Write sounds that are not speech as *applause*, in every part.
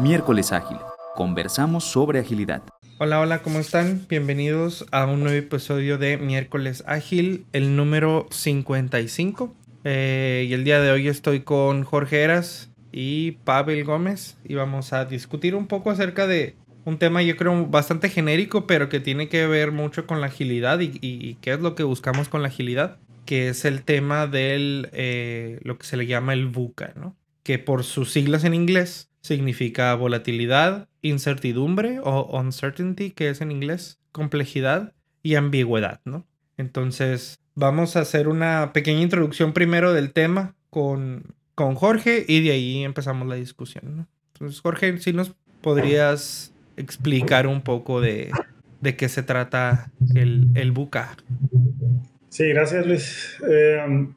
Miércoles Ágil. Conversamos sobre agilidad. Hola, hola, ¿cómo están? Bienvenidos a un nuevo episodio de Miércoles Ágil, el número 55. Eh, y el día de hoy estoy con Jorge Eras y Pavel Gómez y vamos a discutir un poco acerca de un tema yo creo bastante genérico, pero que tiene que ver mucho con la agilidad y, qué es lo que buscamos con la agilidad, que es el tema del eh, lo que se le llama el VUCA, ¿no? Que por sus siglas en inglés significa volatilidad, incertidumbre o uncertainty, que es en inglés, complejidad y ambigüedad, ¿no? Entonces, vamos a hacer una pequeña introducción primero del tema con, con Jorge y de ahí empezamos la discusión, ¿no? Entonces, Jorge, si nos podrías explicar un poco de, de qué se trata el, el buca. Sí, gracias Luis. Eh,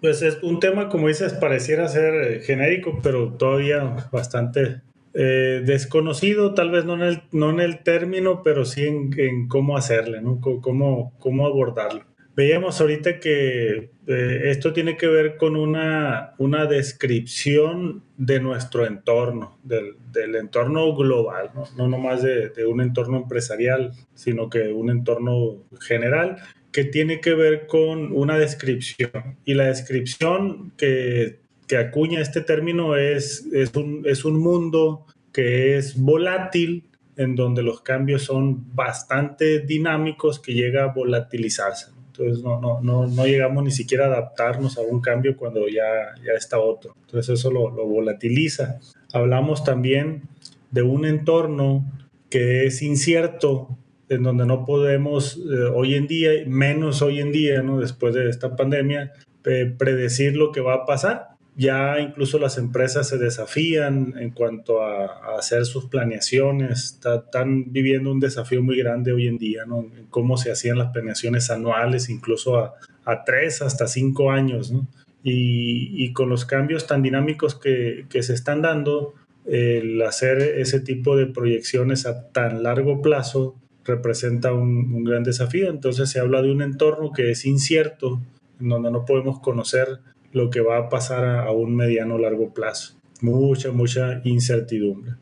pues es un tema, como dices, pareciera ser eh, genérico, pero todavía bastante eh, desconocido, tal vez no en, el, no en el término, pero sí en, en cómo hacerle, ¿no? cómo, cómo abordarlo. Veíamos ahorita que eh, esto tiene que ver con una, una descripción de nuestro entorno, del, del entorno global, ¿no? no nomás de, de, un entorno empresarial, sino que un entorno general que tiene que ver con una descripción. Y la descripción que, que acuña este término es, es, un, es un mundo que es volátil, en donde los cambios son bastante dinámicos, que llega a volatilizarse. Entonces no, no, no, no, llegamos ni siquiera a adaptarnos a un cambio cuando ya, ya está otro. Entonces eso lo, lo volatiliza. Hablamos también de un entorno que es incierto, en donde no podemos eh, hoy en día, menos hoy en día, ¿no? después de esta pandemia, predecir lo que va a pasar. Ya incluso las empresas se desafían en cuanto a, a hacer sus planeaciones, están viviendo un desafío muy grande hoy en día, ¿no? En cómo se hacían las planeaciones anuales, incluso a, a tres hasta cinco años, ¿no? Y, y, con los cambios tan dinámicos que, que se están dando, el hacer ese tipo de proyecciones a tan largo plazo representa un, gran desafío. Entonces se habla de un entorno que es incierto, en donde no podemos conocer lo que va a pasar a, a un mediano o largo plazo. Mucha, mucha incertidumbre.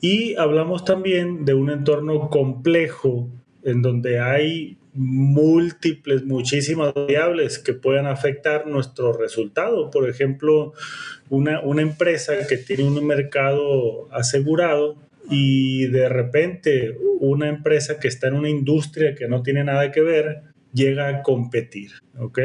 Y hablamos también de un entorno complejo en donde hay múltiples, muchísimas variables que puedan afectar nuestro resultado. Por ejemplo, una, una empresa que tiene un mercado asegurado y de repente una empresa que está en una industria que no tiene nada que ver llega a competir, ¿ok?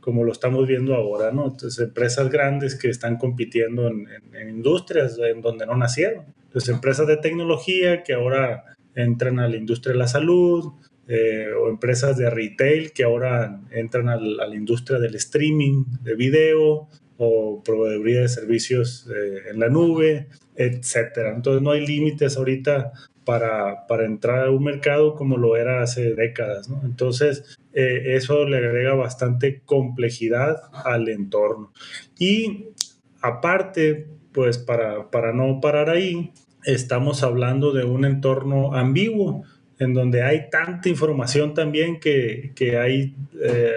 Como lo estamos viendo ahora, ¿no? Entonces, empresas grandes que están compitiendo en, industrias en donde no nacieron. Entonces, empresas de tecnología que ahora entran a la industria de la salud, eh, o empresas de retail que ahora entran al, a la industria del streaming de video o proveeduría de servicios eh, en la nube, etcétera. Entonces no hay límites ahorita para, para, entrar a un mercado como lo era hace décadas. Entonces, eh, eso le agrega bastante complejidad al entorno. Y aparte, pues para, para no parar ahí, estamos hablando de un entorno ambiguo en donde hay tanta información también que, que hay eh,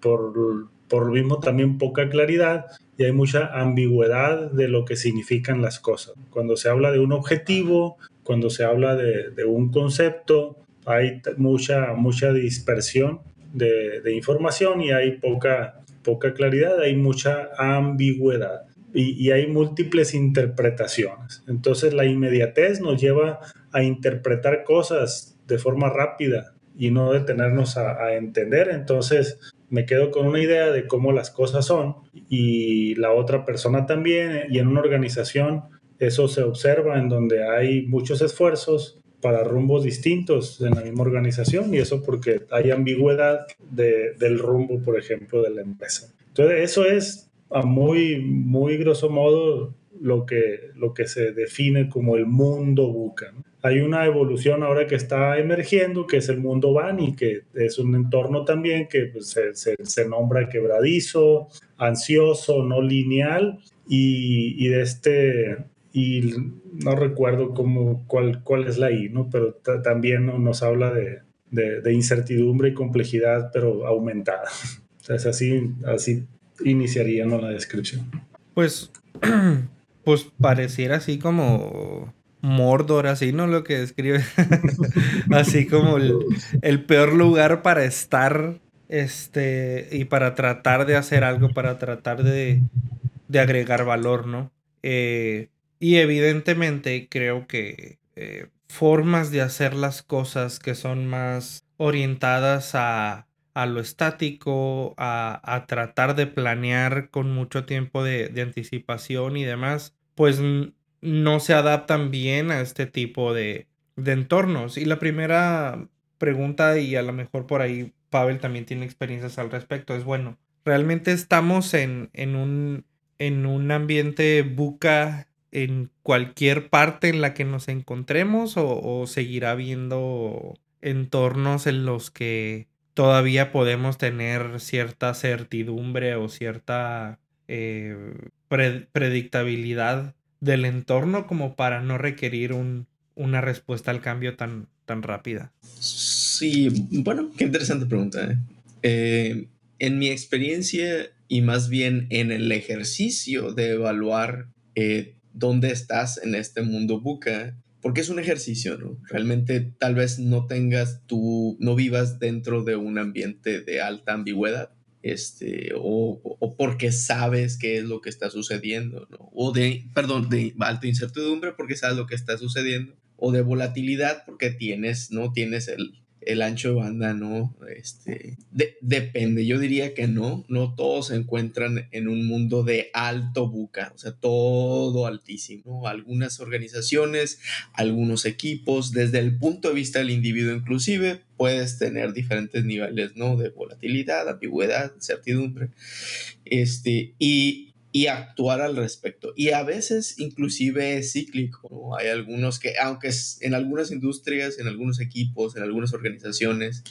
por, por lo mismo también poca claridad y hay mucha ambigüedad de lo que significan las cosas. Cuando se habla de un objetivo, cuando se habla de, de un concepto, hay mucha, mucha dispersión de, información y hay poca, poca claridad, hay mucha ambigüedad y, y, hay múltiples interpretaciones. Entonces la inmediatez nos lleva a interpretar cosas de forma rápida y no detenernos a entender. Entonces me quedo con una idea de cómo las cosas son y la otra persona también y en una organización eso se observa en donde hay muchos esfuerzos para rumbos distintos en la misma organización y eso porque hay ambigüedad de, del rumbo, por ejemplo, de la empresa. Entonces eso es a muy, muy grosso modo lo que, lo que se define como el mundo buca. ¿no? Hay una evolución ahora que está emergiendo, que es el mundo Bani, que es un entorno también que pues, se, se, se, nombra quebradizo, ansioso, no lineal, y, y de este, y no recuerdo cómo, cuál, cuál es la I, ¿no? pero también nos habla de, de, de, incertidumbre y complejidad, pero aumentada. *laughs* Entonces así, así iniciaría ¿no? la descripción. Pues *clears throat* pues pareciera así como Mordor, así, ¿no? Lo que describe. *laughs* así como el, peor lugar para estar, este, y para tratar de hacer algo, para tratar de, de agregar valor, ¿no? Eh, y evidentemente creo que eh, formas de hacer las cosas que son más orientadas a, a lo estático, a, a, tratar de planear con mucho tiempo de, de anticipación y demás, pues no se adaptan bien a este tipo de, de entornos. Y la primera pregunta, y a lo mejor por ahí Pavel también tiene experiencias al respecto, es bueno, ¿realmente estamos en, en, un, en un ambiente buca en cualquier parte en la que nos encontremos o, o seguirá habiendo entornos en los que todavía podemos tener cierta certidumbre o cierta eh, predictabilidad del entorno como para no requerir un, una respuesta al cambio tan, tan rápida? Sí, bueno, qué interesante pregunta. ¿eh? Eh, en mi experiencia y más bien en el ejercicio de evaluar eh, dónde estás en este mundo buca, porque es un ejercicio, ¿no? Realmente tal vez no tengas tú, no vivas dentro de un ambiente de alta ambigüedad este, o, o, porque sabes qué es lo que está sucediendo, ¿no? O de, perdón, de alta incertidumbre porque sabes lo que está sucediendo, o de volatilidad porque tienes, ¿no? Tienes el, el ancho de banda, ¿no? Este, depende, yo diría que no, no todos se encuentran en un mundo de alto buca, o sea, todo altísimo. Algunas organizaciones, algunos equipos, desde el punto de vista del individuo inclusive, puedes tener diferentes niveles, ¿no? De volatilidad, ambigüedad, certidumbre. Este, y y actuar al respecto. Y a veces inclusive es cíclico. Hay algunos que, aunque es en algunas industrias, en algunos equipos, en algunas organizaciones,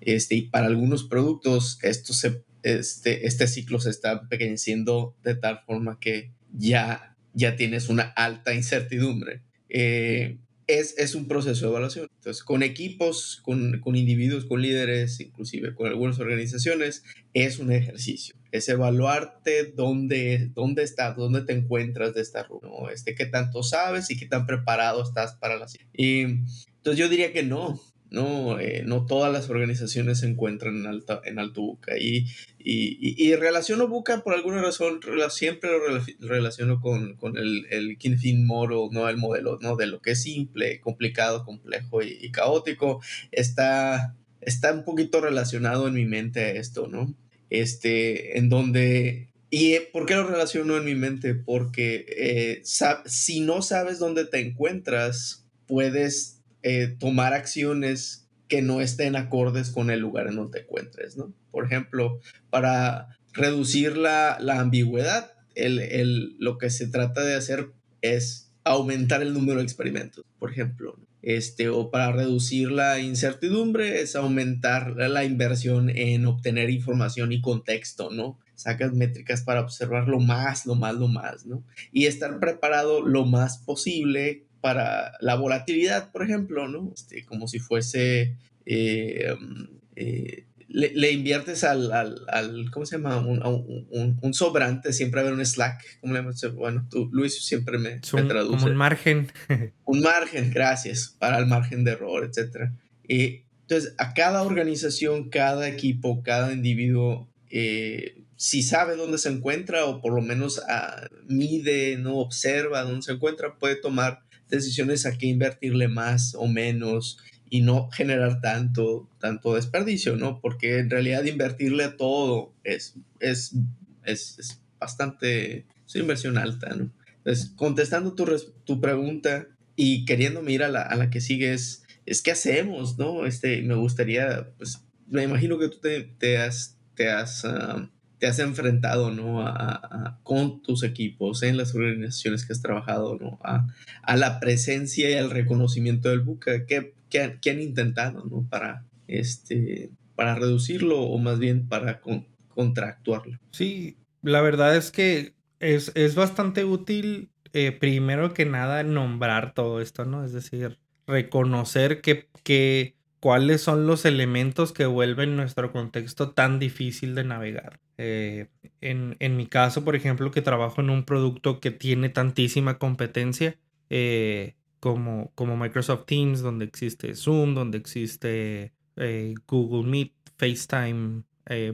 este, y para algunos productos, esto se, este, este ciclo se está pequeñeciendo de tal forma que ya, ya tienes una alta incertidumbre. Eh, es, un proceso de evaluación. Entonces, con equipos, con, con, individuos, con líderes, inclusive con algunas organizaciones, es un ejercicio. Es evaluarte dónde, dónde estás, dónde te encuentras de esta ruta, ¿no? este, qué tanto sabes y qué tan preparado estás para la Y entonces yo diría que no, no, eh, no todas las organizaciones se encuentran en, alta, en alto buca. Y, y, y, relaciono buca por alguna razón, siempre lo relaciono con, con el, el Kinfin Model, ¿no? el modelo ¿no? de lo que es simple, complicado, complejo y, caótico. Está, está un poquito relacionado en mi mente a esto, ¿no? Este, en donde ¿Y por qué lo relaciono en mi mente? Porque eh, si no sabes dónde te encuentras, puedes eh, tomar acciones que no estén acordes con el lugar en donde te encuentres, ¿no? Por ejemplo, para reducir la, la ambigüedad, el, el, lo que se trata de hacer es aumentar el número de experimentos, por ejemplo. Este, o para reducir la incertidumbre es aumentar la inversión en obtener información y contexto, ¿no? Sacas métricas para observar lo más, lo más, lo más, ¿no? Y estar preparado lo más posible para la volatilidad, por ejemplo, ¿no? Este, como si fuese, eh, um, eh, le, inviertes al, al, ¿cómo se llama? Un, un, sobrante, siempre haber un slack, ¿cómo le llamas? Bueno, tú, Luis, siempre me, me traduce. Como un margen. *laughs* un margen, gracias, para el margen de error, etc. Y entonces, a cada organización, cada equipo, cada individuo, eh, si sabe dónde se encuentra o por lo menos ah, mide, no observa dónde se encuentra, puede tomar decisiones a qué invertirle más o menos y no generar tanto, tanto desperdicio, ¿no? Porque en realidad invertirle todo es, es, es, bastante, es una inversión alta, ¿no? Entonces, contestando tu, tu pregunta y queriendo mirar a la, a la que sigue es, es qué hacemos, ¿no? Este, me gustaría, pues, me imagino que tú te, te has, te has ah, te has enfrentado, ¿no? A, con tus equipos, en las organizaciones que has trabajado, ¿no? A, la presencia y al reconocimiento del buca. ¿Qué, han intentado, ¿no? Para, este, para reducirlo o más bien para contractuarlo. Sí, la verdad es que es, es bastante útil, eh, primero que nada, nombrar todo esto, ¿no? Es decir, reconocer que, que cuáles son los elementos que vuelven nuestro contexto tan difícil de navegar. Eh, en, en, mi caso, por ejemplo, que trabajo en un producto que tiene tantísima competencia, eh, como, como Microsoft Teams, donde existe Zoom, donde existe eh, Google Meet, FaceTime,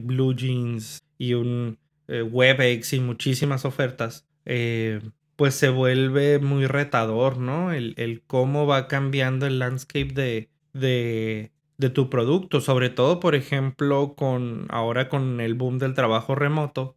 Blue Jeans y un WebEx y muchísimas ofertas, pues se vuelve muy retador, ¿no? El, el, cómo va cambiando el landscape de, de tu producto, sobre todo, por ejemplo, con ahora con el boom del trabajo remoto,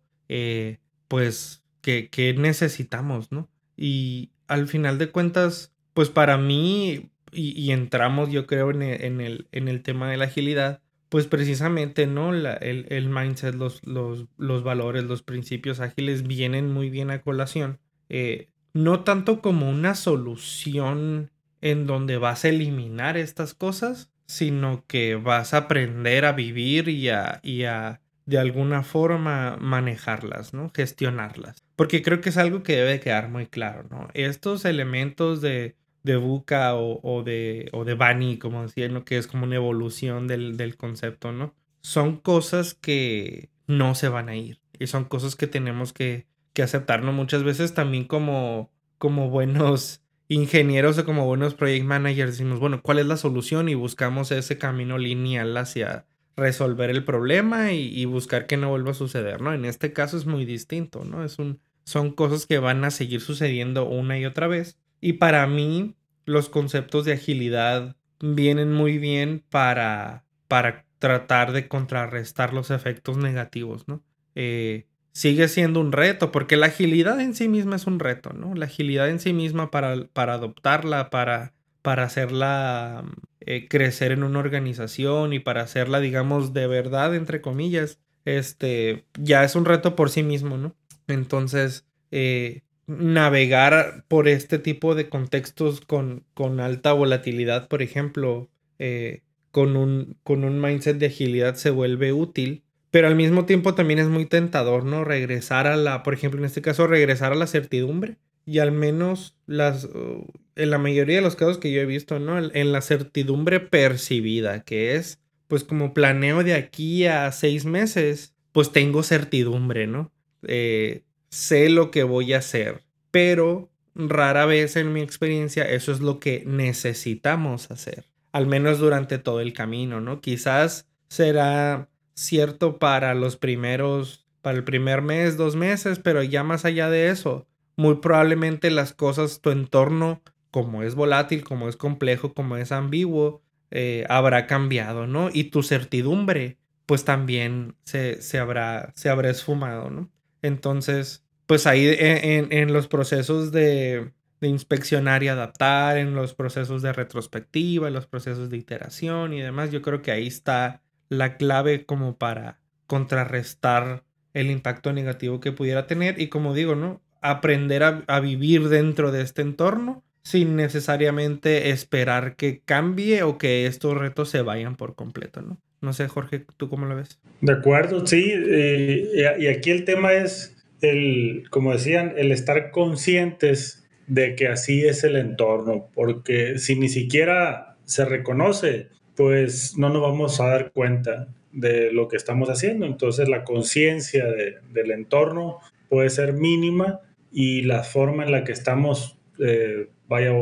pues, ¿qué, ¿qué necesitamos, ¿no? Y al final de cuentas, pues para mí, y, entramos yo creo en el, en, el, en el, tema de la agilidad, pues precisamente, ¿no? La, el, el, mindset, los, los, los, valores, los principios ágiles vienen muy bien a colación. Eh, no tanto como una solución en donde vas a eliminar estas cosas, sino que vas a aprender a vivir y a, y a de alguna forma manejarlas, ¿no? Gestionarlas. Porque creo que es algo que debe quedar muy claro, ¿no? Estos elementos de de Buka o, de, o de Bani, como decían, ¿no? que es como una evolución del, concepto, ¿no? Son cosas que no se van a ir y son cosas que tenemos que, que aceptarnos muchas veces también como, como buenos ingenieros o como buenos project managers. Decimos, bueno, ¿cuál es la solución? Y buscamos ese camino lineal hacia resolver el problema y, buscar que no vuelva a suceder, ¿no? En este caso es muy distinto, ¿no? Es un, son cosas que van a seguir sucediendo una y otra vez y para mí, los conceptos de agilidad vienen muy bien para, para tratar de contrarrestar los efectos negativos, ¿no? Eh, sigue siendo un reto, porque la agilidad en sí misma es un reto, ¿no? La agilidad en sí misma para, para adoptarla, para, para hacerla eh, crecer en una organización y para hacerla, digamos, de verdad, entre comillas, este, ya es un reto por sí mismo, ¿no? Entonces, eh, navegar por este tipo de contextos con, con alta volatilidad, por ejemplo, eh, con, un, con un mindset de agilidad se vuelve útil, pero al mismo tiempo también es muy tentador, ¿no? Regresar a la, por ejemplo, en este caso, regresar a la certidumbre y al menos las, uh, en la mayoría de los casos que yo he visto, ¿no? En la certidumbre percibida, que es, pues como planeo de aquí a seis meses, pues tengo certidumbre, ¿no? Eh, sé lo que voy a hacer, pero rara vez en mi experiencia eso es lo que necesitamos hacer, al menos durante todo el camino, ¿no? Quizás será cierto para los primeros, para el primer mes, dos meses, pero ya más allá de eso, muy probablemente las cosas, tu entorno, como es volátil, como es complejo, como es ambiguo, eh, habrá cambiado, ¿no? Y tu certidumbre, pues también se, se, habrá, se habrá esfumado, ¿no? Entonces, pues ahí en, los procesos de, inspeccionar y adaptar, en los procesos de retrospectiva, en los procesos de iteración y demás, yo creo que ahí está la clave como para contrarrestar el impacto negativo que pudiera tener y como digo, ¿no? Aprender a, vivir dentro de este entorno sin necesariamente esperar que cambie o que estos retos se vayan por completo, ¿no? No sé, Jorge, ¿tú cómo lo ves? De acuerdo, sí. Eh, y aquí el tema es, el, como decían, el estar conscientes de que así es el entorno, porque si ni siquiera se reconoce, pues no nos vamos a dar cuenta de lo que estamos haciendo. Entonces la conciencia del entorno puede ser mínima y la forma en la que estamos eh, vaya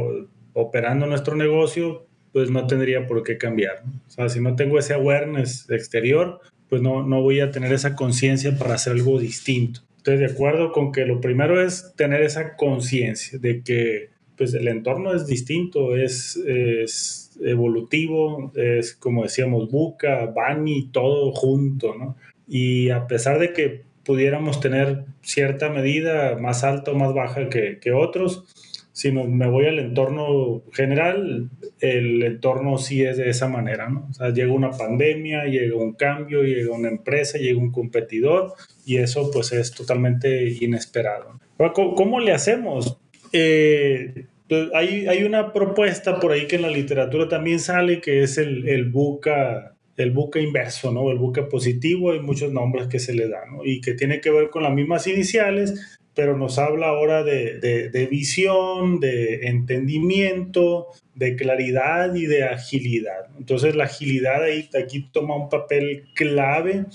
operando nuestro negocio pues no tendría por qué cambiar. O sea, si no tengo ese awareness exterior, pues no, no voy a tener esa conciencia para hacer algo distinto. Estoy de acuerdo con que lo primero es tener esa conciencia de que pues el entorno es distinto, es, es evolutivo, es como decíamos, Buca, Bani, todo junto, ¿no? Y a pesar de que pudiéramos tener cierta medida más alta o más baja que, que otros, si me voy al entorno general, el entorno sí es de esa manera, ¿no? O sea, llega una pandemia, llega un cambio, llega una empresa, llega un competidor y eso pues es totalmente inesperado. ¿Cómo, le hacemos? Eh, pues, hay, hay, una propuesta por ahí que en la literatura también sale que es el, el buca el buca inverso, ¿no? El buca positivo, hay muchos nombres que se le dan, ¿no? Y que tiene que ver con las mismas iniciales, pero nos habla ahora de, visión, de entendimiento, de claridad y de agilidad. Entonces la agilidad ahí, aquí toma un papel clave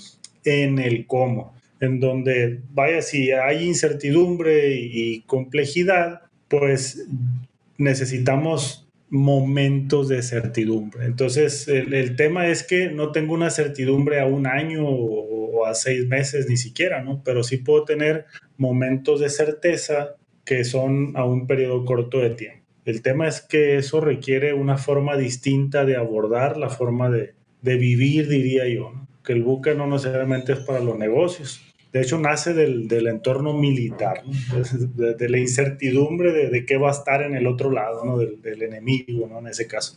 en el cómo. en donde, vaya, si hay incertidumbre y complejidad, pues necesitamos momentos de certidumbre. Entonces, el, tema es que no tengo una certidumbre a un año o, a seis meses ni siquiera, ¿no? Pero sí puedo tener momentos de certeza que son a un periodo corto de tiempo. El tema es que eso requiere una forma distinta de abordar la forma de, de vivir, diría yo, que el buque no necesariamente es para los negocios, de hecho nace del, del entorno militar, de, la incertidumbre de, de, qué va a estar en el otro lado, ¿no? del, del, enemigo, ¿no? en ese caso.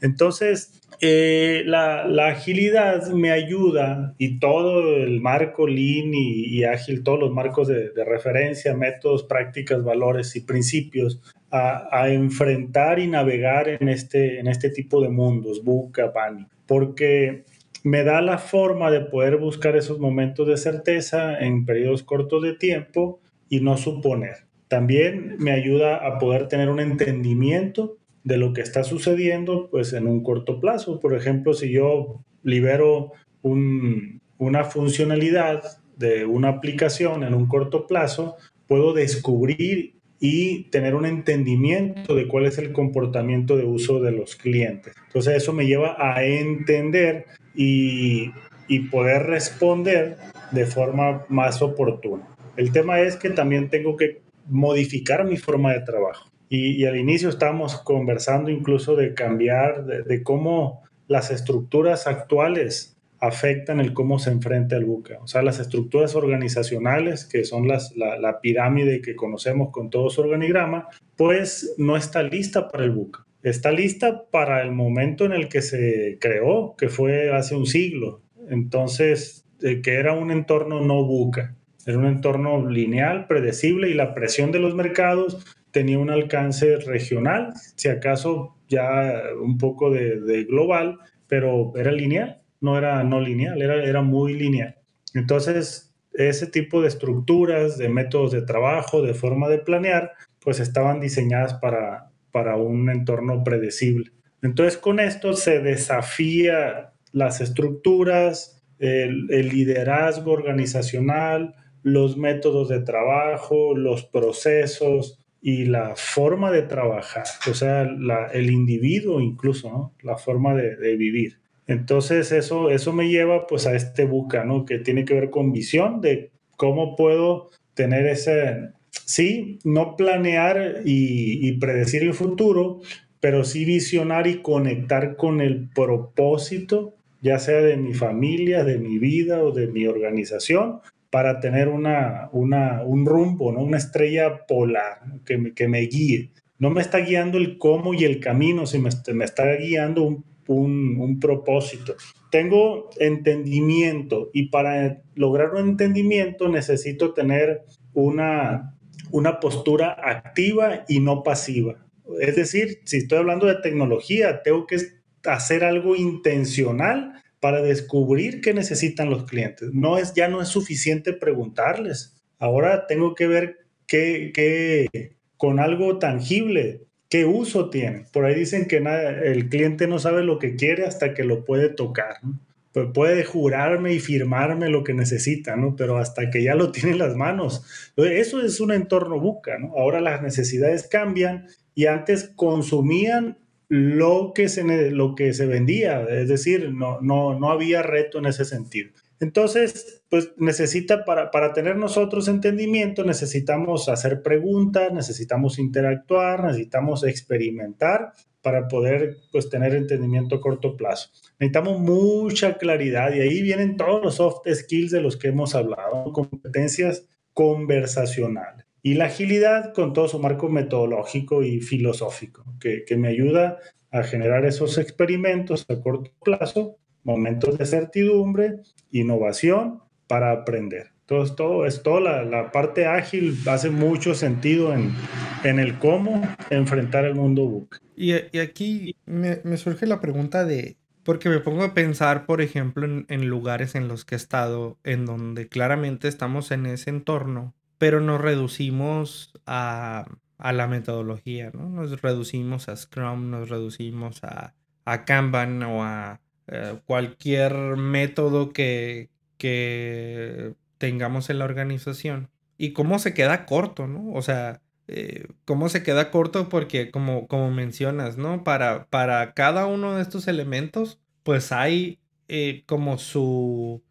Entonces, eh, la, la, agilidad me ayuda y todo el marco lean y, y ágil, todos los marcos de, referencia, métodos, prácticas, valores y principios a, a, enfrentar y navegar en este, en este tipo de mundos, buca, pani, porque me da la forma de poder buscar esos momentos de certeza en periodos cortos de tiempo y no suponer. También me ayuda a poder tener un entendimiento de lo que está sucediendo pues en un corto plazo. Por ejemplo, si yo libero una funcionalidad de una aplicación en un corto plazo, puedo descubrir y tener un entendimiento de cuál es el comportamiento de uso de los clientes. Entonces eso me lleva a entender y, poder responder de forma más oportuna. El tema es que también tengo que modificar mi forma de trabajo. Y, al inicio estábamos conversando incluso de cambiar, de, cómo las estructuras actuales afectan el cómo se enfrenta el buca. O sea, las estructuras organizacionales, que son las, la, pirámide que conocemos con todo su organigrama, pues no está lista para el buca está lista para el momento en el que se creó, que fue hace un siglo. Entonces, que era un entorno no buca, era un entorno lineal, predecible y la presión de los mercados tenía un alcance regional, si acaso ya un poco de, global, pero era lineal, no era no lineal, era, era muy lineal. Entonces, ese tipo de estructuras, de métodos de trabajo, de forma de planear, pues estaban diseñadas para, para un entorno predecible. Entonces con esto se desafía las estructuras, el, liderazgo organizacional, los métodos de trabajo, los procesos y la forma de trabajar, o sea, el individuo incluso, la forma de, vivir. Entonces eso, eso me lleva pues a este buca, ¿no? Que tiene que ver con visión de cómo puedo tener ese, sí, no planear y, predecir el futuro, pero sí visionar y conectar con el propósito, ya sea de mi familia, de mi vida o de mi organización, para tener una, un rumbo, ¿no? una estrella polar que, me, que me guíe. No me está guiando el cómo y el camino, sino me, me está guiando un, un, un propósito. Tengo entendimiento y para lograr un entendimiento necesito tener una una postura activa y no pasiva. Es decir, si estoy hablando de tecnología, tengo que hacer algo intencional para descubrir qué necesitan los clientes. No es, ya no es suficiente preguntarles. Ahora tengo que ver qué, qué con algo tangible, qué uso tiene. Por ahí dicen que el cliente no sabe lo que quiere hasta que lo puede tocar. puede jurarme y firmarme lo que necesita, ¿no? Pero hasta que ya lo *laughs* tiene en las manos. Eso es un entorno buca. Ahora las necesidades cambian y antes consumían lo que se, lo que se vendía, es decir, no, no, no había reto en ese sentido. Entonces, pues necesita, para, para tener nosotros entendimiento, necesitamos hacer preguntas, necesitamos interactuar, necesitamos experimentar para poder pues tener entendimiento a corto plazo. Necesitamos mucha claridad y ahí vienen todos los soft skills de los que hemos hablado, competencias conversacionales. Y la agilidad con todo su marco metodológico y filosófico, que, que me ayuda a generar esos experimentos a corto plazo, momentos de certidumbre, innovación para aprender. Entonces, todo esto, la, la parte ágil hace mucho sentido en, en, el cómo enfrentar el mundo book. Y, y aquí me, me, surge la pregunta de, porque me pongo a pensar, por ejemplo, en, en, lugares en los que he estado, en donde claramente estamos en ese entorno, pero nos reducimos a, a la metodología, ¿no? Nos reducimos a Scrum, nos reducimos a, a Kanban o a eh, cualquier método que, que tengamos en la organización y cómo se queda corto, ¿no? O sea, eh, cómo se queda corto porque como, como mencionas, ¿no? Para, para cada uno de estos elementos, pues hay eh, como su,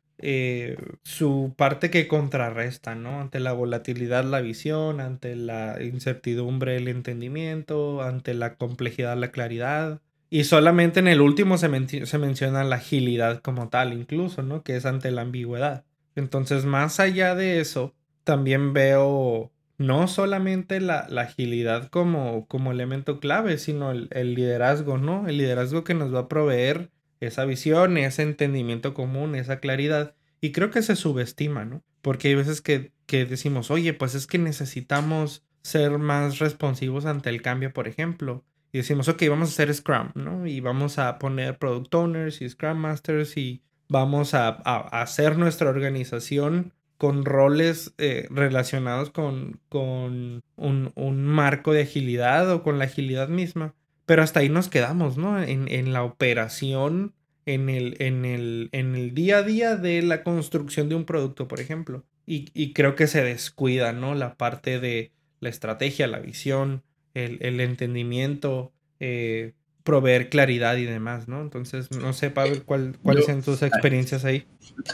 su parte que contrarresta, ¿no? Ante la volatilidad, la visión, ante la incertidumbre, el entendimiento, ante la complejidad, la claridad. Y solamente en el último se, se menciona la agilidad como tal, incluso, ¿no? Que es ante la ambigüedad. Entonces, más allá de eso, también veo no solamente la, agilidad como, como elemento clave, sino el, liderazgo, ¿no? El liderazgo que nos va a proveer esa visión, ese entendimiento común, esa claridad. Y creo que se subestima, ¿no? Porque hay veces que, que decimos, oye, pues es que necesitamos ser más responsivos ante el cambio, por ejemplo. Y decimos, ok, vamos a hacer Scrum, ¿no? Y vamos a poner Product Owners y Scrum Masters y vamos a, a hacer nuestra organización con roles eh, relacionados con, con un, marco de agilidad o con la agilidad misma. Pero hasta ahí nos quedamos, ¿no? En, la operación, en el, en, el, en el día a día de la construcción de un producto, por ejemplo. Y, creo que se descuida, ¿no? La parte de la estrategia, la visión, el, entendimiento, eh, proveer claridad y demás, ¿no? Entonces, no sé, Pavel, ¿cuál, ¿cuáles son tus experiencias ahí?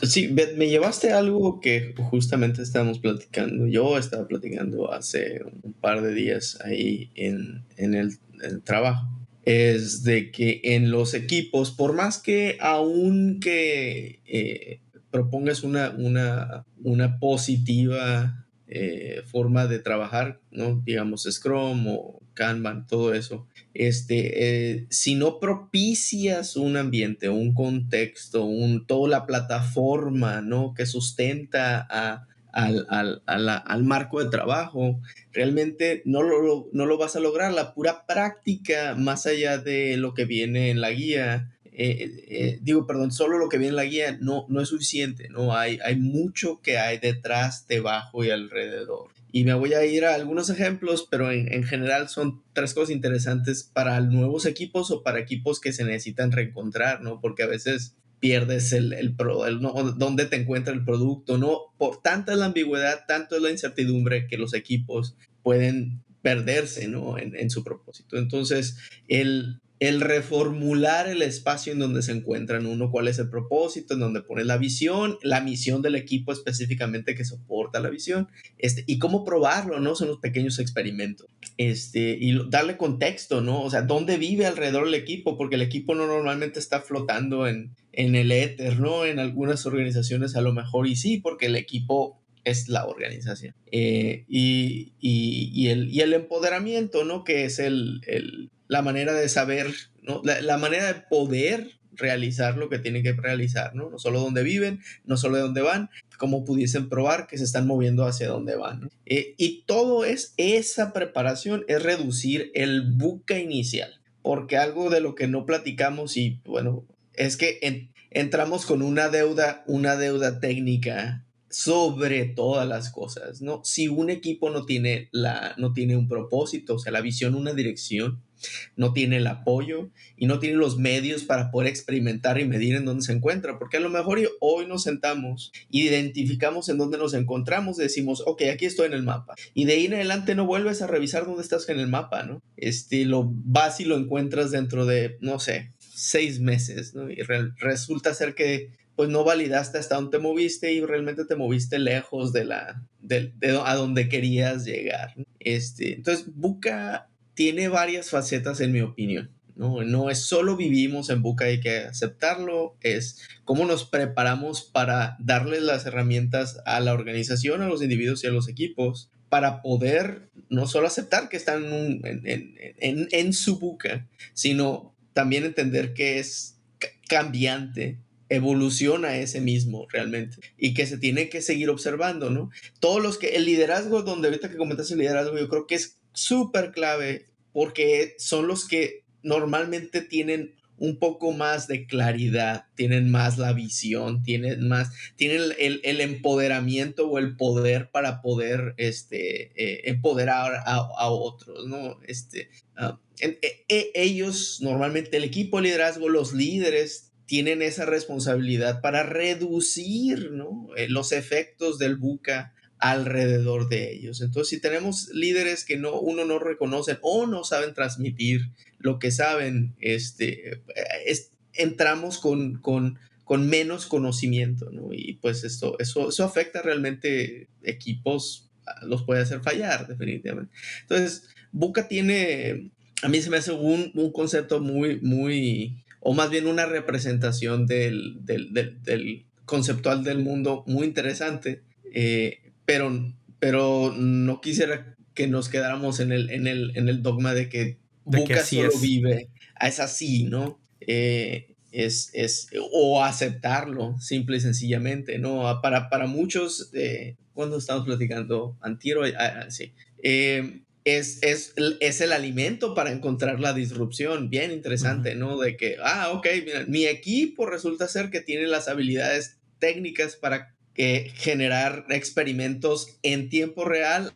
Sí, me llevaste algo que justamente estábamos platicando. Yo estaba platicando hace un par de días ahí en, en el, trabajo. Es de que en los equipos, por más que aún que eh, propongas una, una, una positiva eh, forma de trabajar, ¿no? Digamos Scrum o Kanban, todo eso. Este, eh, si no propicias un ambiente, un contexto, un, toda la plataforma, ¿no? Que sustenta a, al, al, marco de trabajo, realmente no lo vas a lograr. La pura práctica, más allá de lo que viene en la guía, eh, eh, digo, perdón, solo lo que viene en la guía no, no es suficiente, ¿no? Hay, hay mucho que hay detrás, debajo y alrededor. Y me voy a ir a algunos ejemplos, pero en, en general son tres cosas interesantes para nuevos equipos o para equipos que se necesitan reencontrar, ¿no? Porque a veces pierdes el, el, pro, el no, dónde te encuentra el producto, ¿no? Por tanta la ambigüedad, tanto es la incertidumbre que los equipos pueden perderse, ¿no? En, en su propósito. Entonces, el, el reformular el espacio en donde se encuentran uno, cuál es el propósito, en donde pone la visión, la misión del equipo específicamente que soporta la visión, este, y cómo probarlo, ¿no? Son los pequeños experimentos. Este, y darle contexto, ¿no? O sea, ¿dónde vive alrededor el equipo? Porque el equipo no normalmente está flotando en, en el éter, ¿no? En algunas organizaciones a lo mejor y sí, porque el equipo es la organización. Eh, y, y, y, el, y el empoderamiento, ¿no? Que es el, el la manera de saber, ¿no? la, manera de poder realizar lo que tienen que realizar, ¿no? No solo dónde viven, no solo de dónde van, cómo pudiesen probar que se están moviendo hacia dónde van. Eh, y todo es, esa preparación es reducir el buca inicial, porque algo de lo que no platicamos y bueno, es que entramos con una deuda, una deuda técnica sobre todas las cosas, ¿no? Si un equipo no tiene, la, no tiene un propósito, o sea, la visión, una dirección, no tiene el apoyo y no tiene los medios para poder experimentar y medir en dónde se encuentra, porque a lo mejor hoy nos sentamos, identificamos en dónde nos encontramos, decimos, ok, aquí estoy en el mapa, y de ahí en adelante no vuelves a revisar dónde estás en el mapa, ¿no? Este, lo vas y lo encuentras dentro de, no sé, seis meses, ¿no? Y resulta ser que pues no validaste hasta dónde te moviste y realmente te moviste lejos de la de, a donde querías llegar. Este, entonces, Buca tiene varias facetas en mi opinión. No, no es solo vivimos en Buca, hay que aceptarlo, es cómo nos preparamos para darles las herramientas a la organización, a los individuos y a los equipos para poder no solo aceptar que están en, en, en, en su Buca, sino también entender que es cambiante evoluciona ese mismo realmente y que se tiene que seguir observando, ¿no? Todos los que, el liderazgo, donde ahorita que comentaste el liderazgo, yo creo que es súper clave porque son los que normalmente tienen un poco más de claridad, tienen más la visión, tienen más, tienen el, empoderamiento o el poder para poder este, eh, empoderar a, otros, ¿no? Este, ah, e, e, ellos, normalmente el equipo de liderazgo, los líderes, tienen esa responsabilidad para reducir ¿no? Eh, los efectos del buca alrededor de ellos. Entonces, si tenemos líderes que no, uno no reconocen o no saben transmitir lo que saben, este, entramos con, con, con, menos conocimiento, ¿no? Y pues esto, eso, eso afecta realmente equipos, los puede hacer fallar, definitivamente. Entonces, Buca tiene, a mí se me hace un, un concepto muy, muy, o más bien una representación del, del, del, conceptual del mundo muy interesante, eh, pero, pero no quisiera que nos quedáramos en el, en el, en el dogma de que solo vive, es así, ¿no? Eh, es, es, o aceptarlo, simple y sencillamente, ¿no? Ah, para, para muchos, eh, cuando estamos platicando, Antiro, ah, sí, eh, es, es, es, el alimento para encontrar la disrupción. Bien interesante, ¿no? De que, ah, ok, mi equipo resulta ser que tiene las habilidades técnicas para que generar experimentos en tiempo real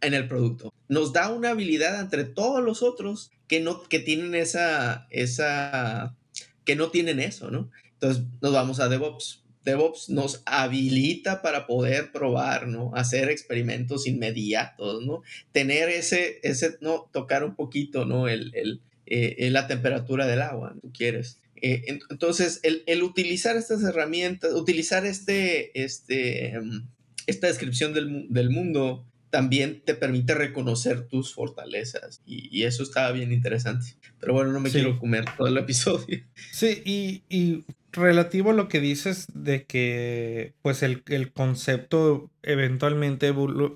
en el producto. Nos da una habilidad entre todos los otros que no que tienen esa esa que no tienen eso, ¿no? Entonces nos vamos a DevOps. DevOps nos habilita para poder probar, ¿no? Hacer experimentos inmediatos, ¿no? Tener ese, ese, no, tocar un poquito, ¿no? El, el, eh, la temperatura del agua, tú quieres. Eh, entonces, el, el, utilizar estas herramientas, utilizar este, este, em, esta descripción del, del mundo también te permite reconocer tus fortalezas y, eso estaba bien interesante. Pero bueno, no me quiero comer todo el episodio. *laughs* Sí, y, y relativo a lo que dices de que pues el, el concepto eventualmente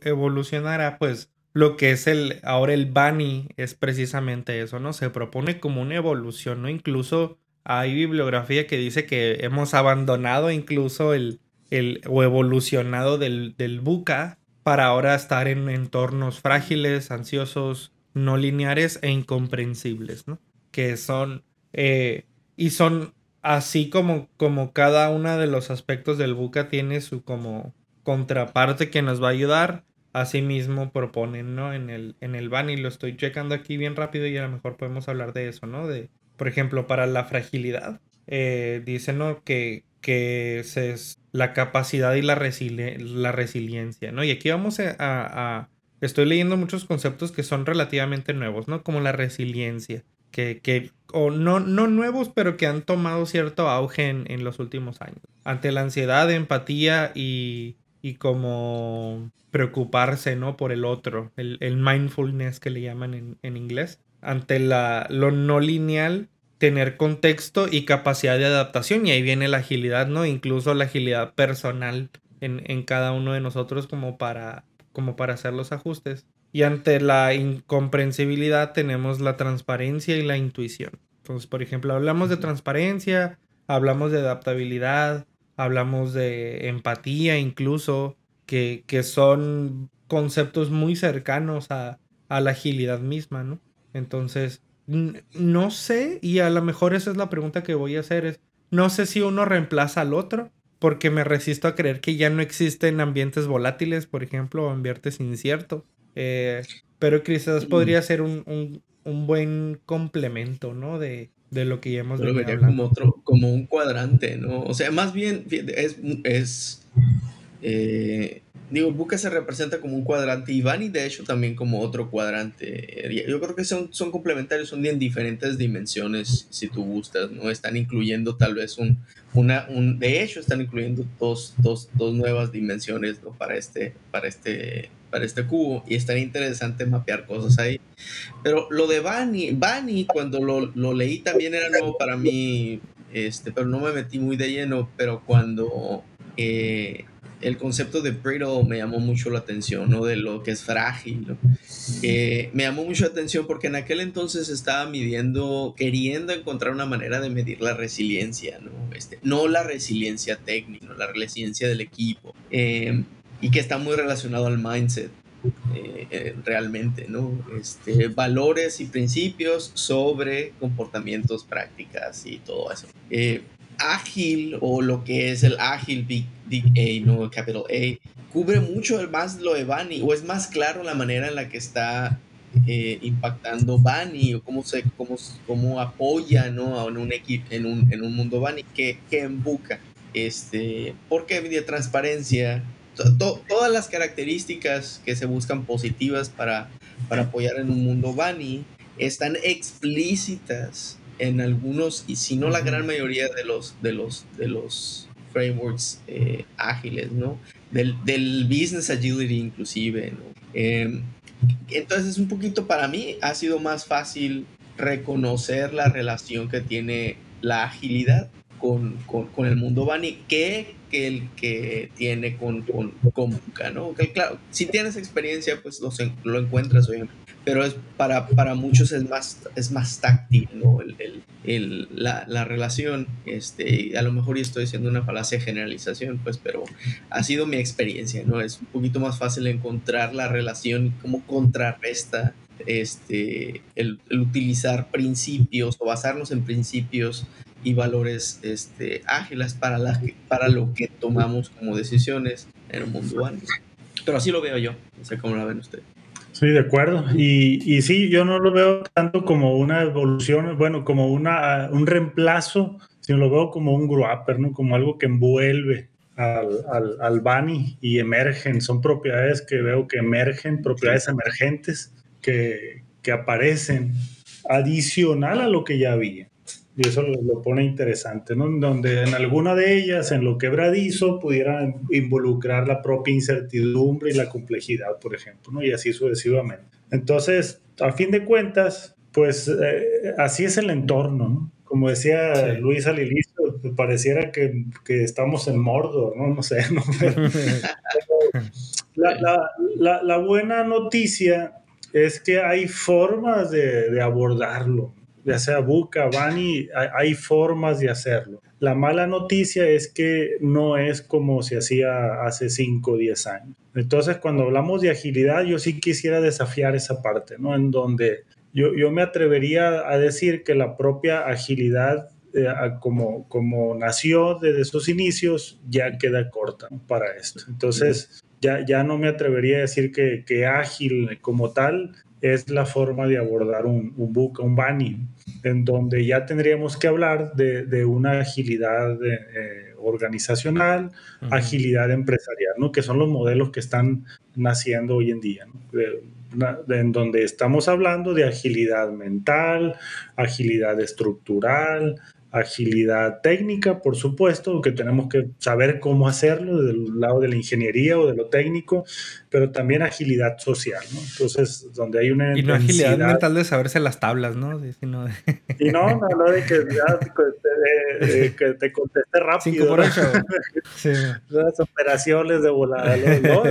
evolucionará, pues lo que es el ahora el Bunny es precisamente eso, ¿no? Se propone como una evolución, ¿no? Incluso hay bibliografía que dice que hemos abandonado incluso el, el o evolucionado del, del Buca para ahora estar en entornos frágiles, ansiosos, no lineares e incomprensibles, ¿no? Que son, eh, y son así como, como cada uno de los aspectos del buca tiene su como contraparte que nos va a ayudar, mismo proponen, ¿no? En el, en el ban y lo estoy checando aquí bien rápido y a lo mejor podemos hablar de eso, ¿no? De, por ejemplo, para la fragilidad, eh, dicen, ¿no? Que, que es la capacidad y la, la resiliencia, ¿no? Y aquí vamos a, Estoy leyendo muchos conceptos que son relativamente nuevos, ¿no? Como la resiliencia, que, que o no, no nuevos, pero que han tomado cierto auge en, los últimos años. Ante la ansiedad, empatía y, y como preocuparse, ¿no? Por el otro, el, mindfulness que le llaman en, en inglés. Ante la, lo no lineal, tener contexto y capacidad de adaptación y ahí viene la agilidad, ¿no? Incluso la agilidad personal en, cada uno de nosotros como para, como para hacer los ajustes. Y ante la incomprensibilidad tenemos la transparencia y la intuición. Entonces, por ejemplo, hablamos de transparencia, hablamos de adaptabilidad, hablamos de empatía incluso, que, que son conceptos muy cercanos a, a la agilidad misma, ¿no? Entonces, no sé, y a lo mejor esa es la pregunta que voy a hacer, es, no sé si uno reemplaza al otro, porque me resisto a creer que ya no existen ambientes volátiles, por ejemplo, o ambientes inciertos. Eh, pero quizás podría ser un, buen complemento, ¿no? De, lo que ya hemos venido como otro, como un cuadrante, ¿no? O sea, más bien es, es eh, digo, Buca se representa como un cuadrante y Vani de hecho también como otro cuadrante. Yo creo que son, son complementarios, son en diferentes dimensiones, si tú gustas, ¿no? Están incluyendo tal vez un, una, un, de hecho están incluyendo dos, dos, dos nuevas dimensiones para, este, para, este, para este cubo y está interesante mapear cosas ahí. Pero lo de Bani, Bani cuando lo, lo leí también era nuevo para mí, este, pero no me metí muy de lleno, pero cuando... Eh, el concepto de brittle me llamó mucho la atención, ¿no? De lo que es frágil. Eh, me llamó mucho la atención porque en aquel entonces estaba midiendo, queriendo encontrar una manera de medir la resiliencia, ¿no? Este, no la resiliencia técnica, la resiliencia del equipo. Eh, y que está muy relacionado al mindset. Eh, realmente, ¿no? Este, valores y principios sobre comportamientos, prácticas y todo eso ágil o lo que es el ágil Big, A, no Capital A, cubre mucho más lo de Bani o es más claro la manera en la que está eh, impactando Bani o cómo, se, cómo, cómo apoya ¿no? en, un en, un, en un mundo Bani que, que en Buca. Este, porque de transparencia, todas las características que se buscan positivas para, para apoyar en un mundo Bani están explícitas en algunos, y si no la gran mayoría de los, de los, de los frameworks eh, ágiles, ¿no? Del, del, business agility inclusive, ¿no? Em, entonces, un poquito para mí ha sido más fácil reconocer la relación que tiene la agilidad con, con, el mundo Bani que, que, el que tiene con, con, con ¿no? Que claro, si tienes experiencia, pues lo, lo encuentras, obviamente pero es para, para muchos es más, es más táctil ¿no? el, el, la, la, relación. Este, a lo mejor estoy haciendo una falacia de generalización, pues, pero ha sido mi experiencia, ¿no? Es un poquito más fácil encontrar la relación, cómo contrarresta este, el, utilizar principios o basarnos en principios y valores este, ágiles para, la, para lo que tomamos como decisiones en el mundo antes. Pero así lo veo yo, no sé cómo la ven ustedes. Sí, de acuerdo. Y, y sí, yo no lo veo tanto como una evolución, bueno, como una, un reemplazo, sino lo veo como un grow ¿no? Como algo que envuelve al, al, al Bani y emergen. Son propiedades que veo que emergen, propiedades emergentes que, que aparecen adicional a lo que ya había. Y eso lo, pone interesante, ¿no? Donde en alguna de ellas, en lo quebradizo, pudieran involucrar la propia incertidumbre y la complejidad, por ejemplo, ¿no? Y así sucesivamente. Entonces, a fin de cuentas, pues eh, así es el entorno, ¿no? Como decía Luis al inicio, pareciera que, que, estamos en Mordor, ¿no? No sé, ¿no? *laughs* la, la, la, la, buena noticia es que hay formas de, de abordarlo ya sea Buca, Bani, hay, formas de hacerlo. La mala noticia es que no es como se hacía hace 5 o 10 años. Entonces, cuando hablamos de agilidad, yo sí quisiera desafiar esa parte, ¿no? En donde yo, yo me atrevería a decir que la propia agilidad, eh, como, como nació desde sus inicios, ya queda corta para esto. Entonces, ya, ya no me atrevería a decir que, que ágil como tal es la forma de abordar un, un book, un banning, en donde ya tendríamos que hablar de, de una agilidad eh, organizacional, agilidad empresarial, ¿no? que son los modelos que están naciendo hoy en día, en donde estamos hablando de agilidad mental, agilidad estructural, agilidad técnica, por supuesto, que tenemos que saber cómo hacerlo del lado de la ingeniería o de lo técnico, pero también agilidad social, ¿no? Entonces, donde hay una... Y no agilidad mental de saberse las tablas, ¿no? Sino *laughs* Y no, no, no de que, te, que te conteste rápido. Cinco por *laughs* sí. Las operaciones de volada, ¿no?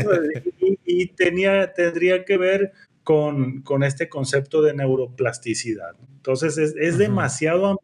y, y, tenía, tendría que ver con, con, este concepto de neuroplasticidad. Entonces, es, es demasiado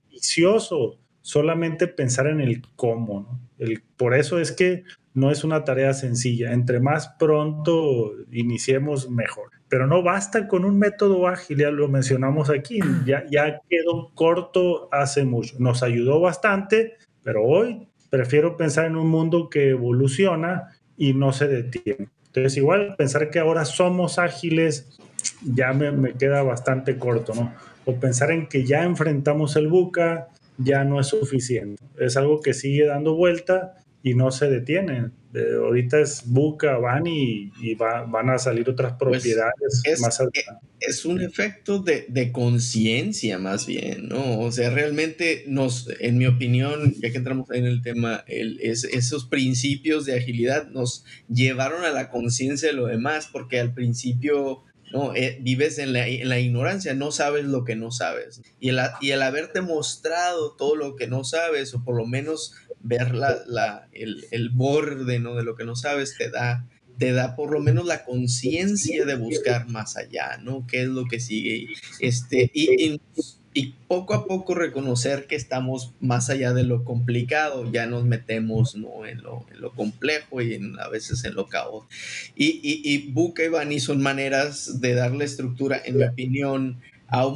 solamente pensar en el cómo. El, por eso es que no es una tarea sencilla. Entre más pronto iniciemos, mejor. Pero no basta con un método ágil, ya lo mencionamos aquí, ya, ya quedó corto hace mucho. Nos ayudó bastante, pero hoy prefiero pensar en un mundo que evoluciona y no se detiene. Entonces, igual pensar que ahora somos ágiles ya me, me queda bastante corto, ¿no? o pensar en que ya enfrentamos el buca ya no es suficiente. Es algo que sigue dando vuelta y no se detiene. ahorita es buca, van y, van a salir otras pues, propiedades es, más adelante. Es un efecto de, de conciencia más bien, ¿no? O sea, realmente nos, en mi opinión, ya que entramos en el tema, el, es, esos principios de agilidad nos llevaron a la conciencia de lo demás, porque al principio ¿no? Eh, vives en la, en la, ignorancia, no sabes lo que no sabes. Y el, y el haberte mostrado todo lo que no sabes, o por lo menos ver la, la, el, el, borde ¿no? de lo que no sabes, te da, te da por lo menos la conciencia de buscar más allá, ¿no? ¿Qué es lo que sigue? Este, y, y poco a poco reconocer que estamos más allá de lo complicado, ya nos metemos ¿no? en, lo, en lo complejo y en, a veces en lo caos. Y, y, y Buca y Bani son maneras de darle estructura, en mi opinión, a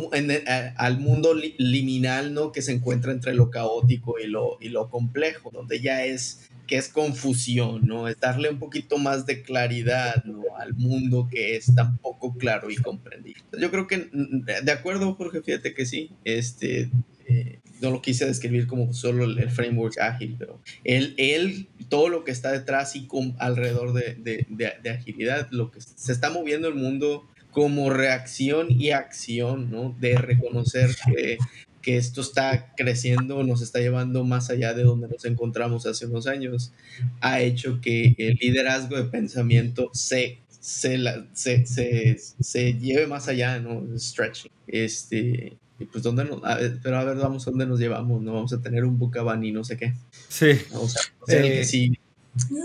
al mundo liminal ¿no? que se encuentra entre lo caótico y lo, y lo complejo, donde ya es que es confusión, ¿no? Es darle un poquito más de claridad ¿no? al mundo que es tan poco claro y comprendido. Yo creo que, mm, de acuerdo, Jorge, fíjate que sí, este, eh, no lo quise describir como solo el, framework ágil, pero él, él, todo lo que está detrás y con, alrededor de, de, de, agilidad, lo que se está moviendo el mundo como reacción y acción, ¿no? De reconocer que, que, esto está creciendo, nos está llevando más allá de donde nos encontramos hace unos años, ha hecho que el liderazgo de pensamiento se, se, se, se, se lleve más allá, ¿no? Stretching. Este, y pues, ¿dónde nos, pero a ver, vamos a dónde nos llevamos, ¿no? Vamos a tener un Bucaban y no sé qué. Sí. Vamos a eh, sí.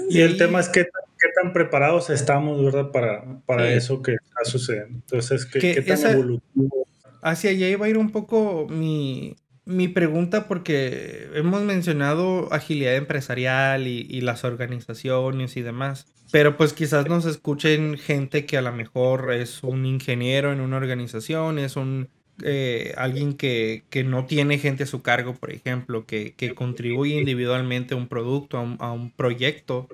Y el tema es qué, qué tan preparados estamos, ¿verdad? Para, para eso que está sucediendo. Entonces, ¿qué, qué tan evolutivo? Hacia allá iba a ir un poco mi, mi pregunta porque hemos mencionado agilidad empresarial y, las organizaciones y demás, pero pues quizás nos escuchen gente que a lo mejor es un ingeniero en una organización, es un eh, alguien que, no tiene gente a su cargo, por ejemplo, que, contribuye individualmente a un producto, a un, proyecto,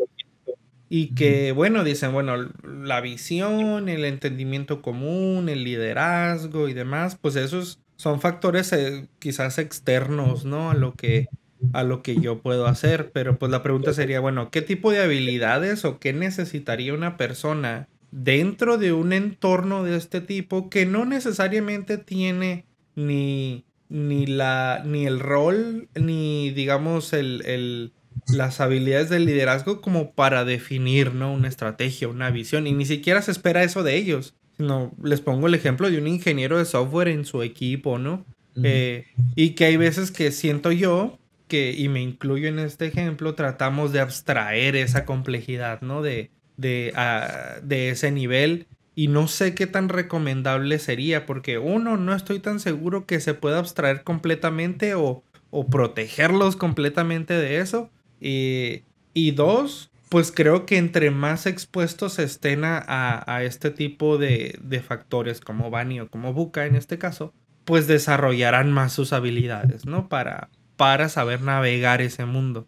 y que, bueno, dicen, bueno, la visión, el entendimiento común, el liderazgo y demás, pues esos son factores eh, quizás externos, ¿no? A lo que a lo que yo puedo hacer, pero pues la pregunta sería, bueno, ¿qué tipo de habilidades o qué necesitaría una persona dentro de un entorno de este tipo que no necesariamente tiene ni, ni, la, ni el rol, ni digamos el, las habilidades del liderazgo como para definir ¿no? una estrategia, una visión, y ni siquiera se espera eso de ellos. No, les pongo el ejemplo de un ingeniero de software en su equipo, ¿no? Eh, y que hay veces que siento yo que, y me incluyo en este ejemplo, tratamos de abstraer esa complejidad, ¿no? De, de, ah, de ese nivel y no sé qué tan recomendable sería porque uno, no estoy tan seguro que se pueda abstraer completamente o, o protegerlos completamente de eso. Y, y, dos, pues creo que entre más expuestos estén a, a, este tipo de, de, factores como Bani o como Buka en este caso, pues desarrollarán más sus habilidades, ¿no? Para, para saber navegar ese mundo.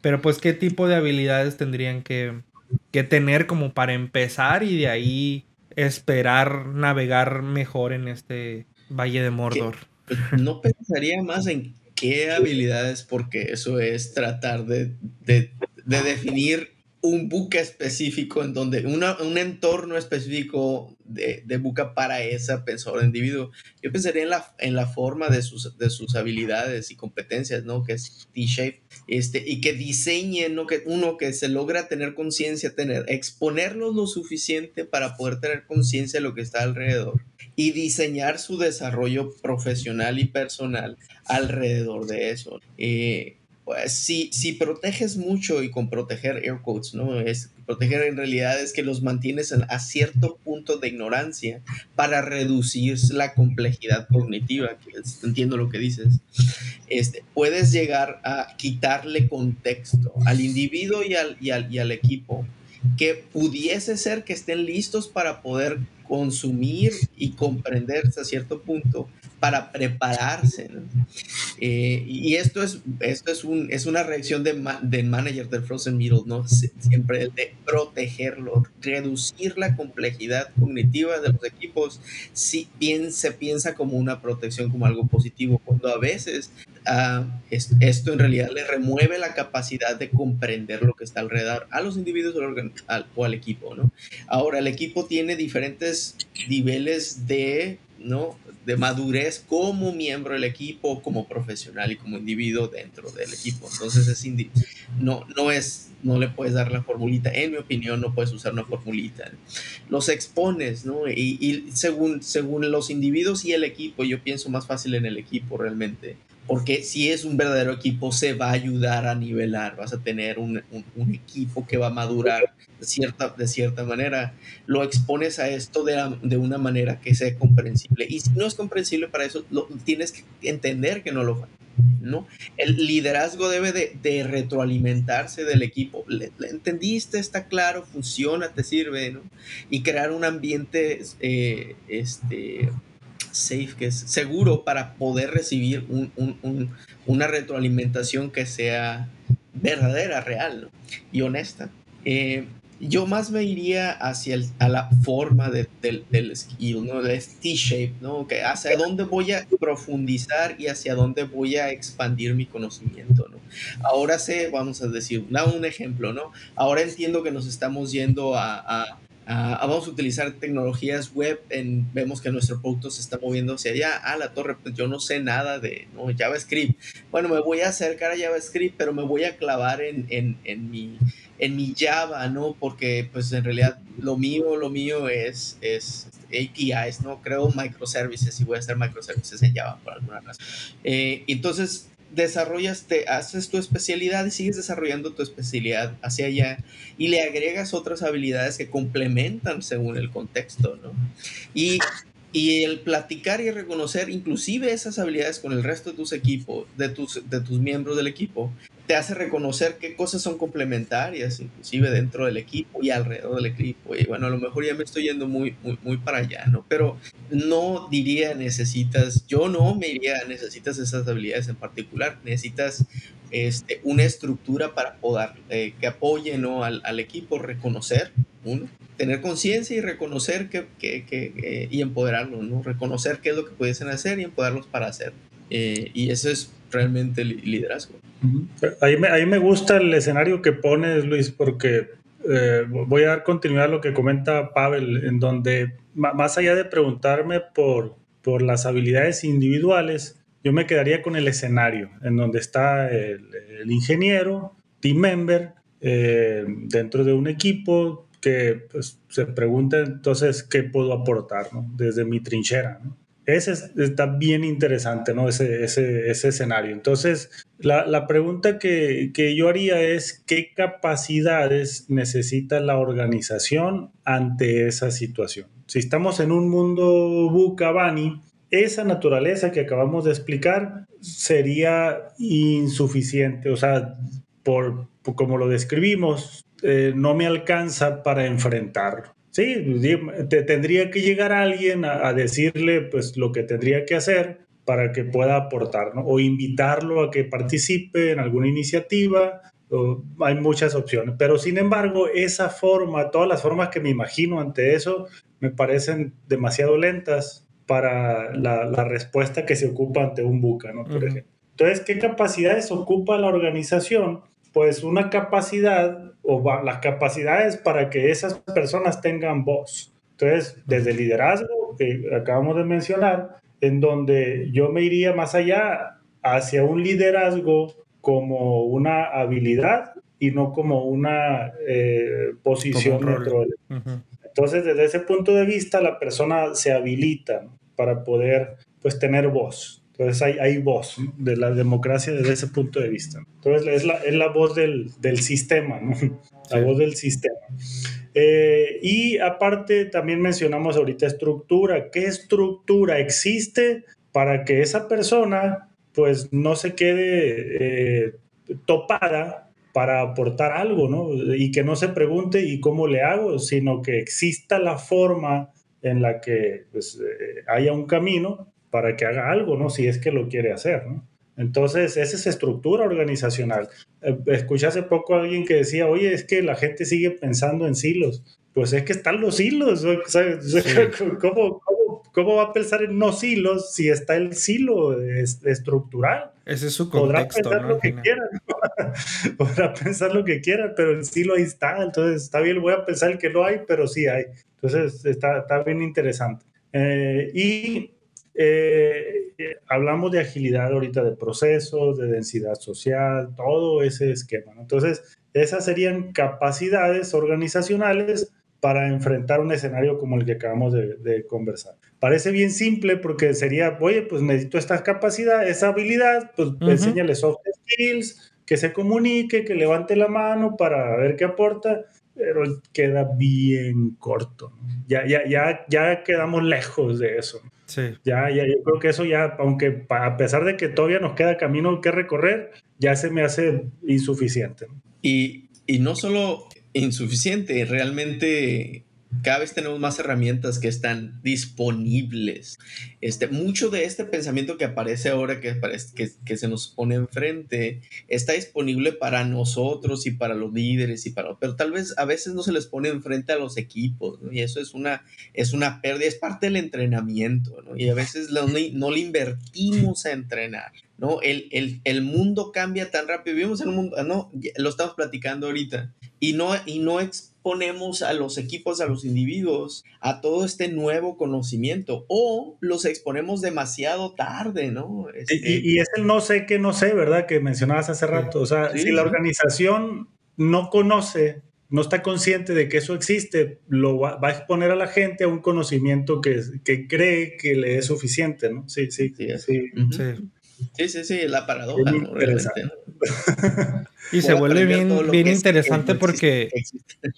Pero pues qué tipo de habilidades tendrían que, que tener como para empezar y de ahí esperar navegar mejor en este Valle de Mordor. No pensaría más en qué habilidades, porque eso es tratar de, de, de definir un buque específico en donde un entorno específico de, de para esa persona individuo. Yo pensaría en la, en la forma de sus, de sus habilidades y competencias, ¿no? Que es T-shape, este, y que diseñe, ¿no? Que uno que se logra tener conciencia, tener, exponerlos lo suficiente para poder tener conciencia de lo que está alrededor y diseñar su desarrollo profesional y personal alrededor de eso. Eh, pues si, si proteges mucho y con proteger air quotes, ¿no? Es proteger en realidad es que los mantienes a cierto punto de ignorancia para reducir la complejidad cognitiva, que entiendo lo que dices. Este, puedes llegar a quitarle contexto al individuo y al, y al, y al equipo que pudiese ser que estén listos para poder consumir y comprender hasta cierto punto para prepararse. Eh, y esto es, esto es, un, es una reacción de del manager del Frozen Middle, ¿no? Siempre de protegerlo, reducir la complejidad cognitiva de los equipos. Si bien se piensa como una protección, como algo positivo, cuando a veces uh, esto en realidad le remueve la capacidad de comprender lo que está alrededor a los individuos o al equipo, ¿no? Ahora, el equipo tiene diferentes niveles de ¿no? De madurez como miembro del equipo, como profesional y como individuo dentro del equipo. Entonces es no, no es, no le puedes dar la formulita. En mi opinión, no puedes usar una formulita. Los expones, ¿no? Y, y según, según los individuos y el equipo, yo pienso más fácil en el equipo realmente porque si es un verdadero equipo se va a ayudar a nivelar, vas a tener un, equipo que va a madurar de cierta, de cierta manera, lo expones a esto de, de, una manera que sea comprensible. Y si no es comprensible para eso, lo, tienes que entender que no lo va. ¿no? El liderazgo debe de, de retroalimentarse del equipo. ¿Le, entendiste? ¿Está claro? ¿Funciona? ¿Te sirve? ¿no? Y crear un ambiente eh, este, safe, que es seguro para poder recibir un, un, una retroalimentación que sea verdadera, real y honesta. Eh, yo más me iría hacia el, a la forma de, del skill, ¿no? Del T-shape, ¿no? Que hacia dónde voy a profundizar y hacia dónde voy a expandir mi conocimiento, ¿no? Ahora sé, vamos a decir, da un ejemplo, ¿no? Ahora entiendo que nos estamos yendo a Ah, vamos a utilizar tecnologías web, en, vemos que nuestro producto se está moviendo hacia allá, a la torre, pues yo no sé nada de ¿no? JavaScript. Bueno, me voy a acercar a JavaScript, pero me voy a clavar en, en, en, mi, en mi Java, ¿no? Porque pues en realidad lo mío, lo mío es, es APIs, ¿no? Creo microservices y voy a hacer microservices en Java por alguna razón. Eh, entonces, desarrollas, te haces tu especialidad y sigues desarrollando tu especialidad hacia allá y le agregas otras habilidades que complementan según el contexto, ¿no? Y, y el platicar y reconocer inclusive esas habilidades con el resto de tus equipos, de tus, de tus miembros del equipo, te hace reconocer qué cosas son complementarias, inclusive dentro del equipo y alrededor del equipo. Y bueno, a lo mejor ya me estoy yendo muy, muy, muy para allá, ¿no? Pero no diría necesitas, yo no me diría necesitas esas habilidades en particular, necesitas este, una estructura para poder, eh, que apoye ¿no? al, al, equipo, reconocer, uno, tener conciencia y reconocer que, que, que, y empoderarlos, ¿no? reconocer qué es lo que pudiesen hacer y empoderarlos para hacer. Eh, y eso es realmente liderazgo. Ahí me, ahí me gusta el escenario que pones, Luis, porque eh, voy a dar continuidad a lo que comenta Pavel, en donde más allá de preguntarme por, por las habilidades individuales, yo me quedaría con el escenario, en donde está el, ingeniero, team member, eh, dentro de un equipo que pues, se pregunta entonces qué puedo aportar ¿no? desde mi trinchera. ¿no? Ese está bien interesante, ¿no? Ese, ese, ese escenario. Entonces, la, la pregunta que, que, yo haría es, ¿qué capacidades necesita la organización ante esa situación? Si estamos en un mundo Bukabani, esa naturaleza que acabamos de explicar sería insuficiente, o sea, por, como lo describimos, eh, no me alcanza para enfrentar Sí, te, tendría que llegar alguien a, decirle pues lo que tendría que hacer para que pueda aportar, ¿no? O invitarlo a que participe en alguna iniciativa. hay muchas opciones, pero sin embargo, esa forma, todas las formas que me imagino ante eso, me parecen demasiado lentas para la, la respuesta que se ocupa ante un buca, ¿no? Por ejemplo. Entonces, ¿qué capacidades ocupa la organización pues una capacidad o las capacidades para que esas personas tengan voz. Entonces, desde el liderazgo que acabamos de mencionar, en donde yo me iría más allá hacia un liderazgo como una habilidad y no como una eh, posición dentro Entonces, desde ese punto de vista, la persona se habilita para poder pues tener voz. Entonces hay, hay voz de la democracia desde ese punto de vista. Entonces es la, es la voz del, del sistema, ¿no? la voz del sistema. Eh, y aparte también mencionamos ahorita estructura. ¿Qué estructura existe para que esa persona pues no se quede eh, topada para aportar algo, ¿no? Y que no se pregunte ¿y cómo le hago? Sino que exista la forma en la que pues, eh, haya un camino para que haga algo, ¿no? Si es que lo quiere hacer, ¿no? Entonces, esa es estructura organizacional. Eh, escuché hace poco a alguien que decía, oye, es que la gente sigue pensando en silos. Pues es que están los hilos. *laughs* ¿Cómo, cómo, va a pensar en no silos si está el silo estructural? Ese es su contexto, Podrá pensar lo que quiera, *laughs* Podrá pensar lo que quiera, pero el silo ahí está. Entonces, está bien, voy a pensar que no hay, pero sí hay. Entonces, está, está bien interesante. Eh, y eh, hablamos de agilidad ahorita de procesos, de densidad social, todo ese esquema. Entonces, esas serían capacidades organizacionales para enfrentar un escenario como el que acabamos de, conversar. Parece bien simple porque sería, oye, pues necesito esta capacidad, esa habilidad, pues enséñale soft skills, que se comunique, que levante la mano para ver qué aporta, pero queda bien corto. Ya, ya, ya, ya quedamos lejos de eso. Sí. Ya, ya, yo creo que eso ya, aunque a pesar de que todavía nos queda camino que recorrer, ya se me hace insuficiente. Y, y no solo insuficiente, realmente cada vez tenemos más herramientas que están disponibles. Este, mucho de este pensamiento que aparece ahora, que, que, que se nos pone enfrente, está disponible para nosotros y para los líderes, y para, pero tal vez a veces no se les pone enfrente a los equipos, y eso es una, es una pérdida, es parte del entrenamiento, y a veces no, no le invertimos a entrenar. ¿no? El, el, el, mundo cambia tan rápido, vivimos en un mundo, no, lo estamos platicando ahorita, y no, y no exponemos a los equipos, a los individuos, a todo este nuevo conocimiento, o los exponemos demasiado tarde, ¿no? Este y, es el no sé que no sé, ¿verdad? Que mencionabas hace rato, o sea, si la organización no conoce no está consciente de que eso existe, lo va, a exponer a la gente a un conocimiento que, que cree que le es suficiente, ¿no? Sí, sí, sí. sí. Sí, sí, sí, la paradoja, ¿no? *laughs* y se vuelve bien, bien interesante porque,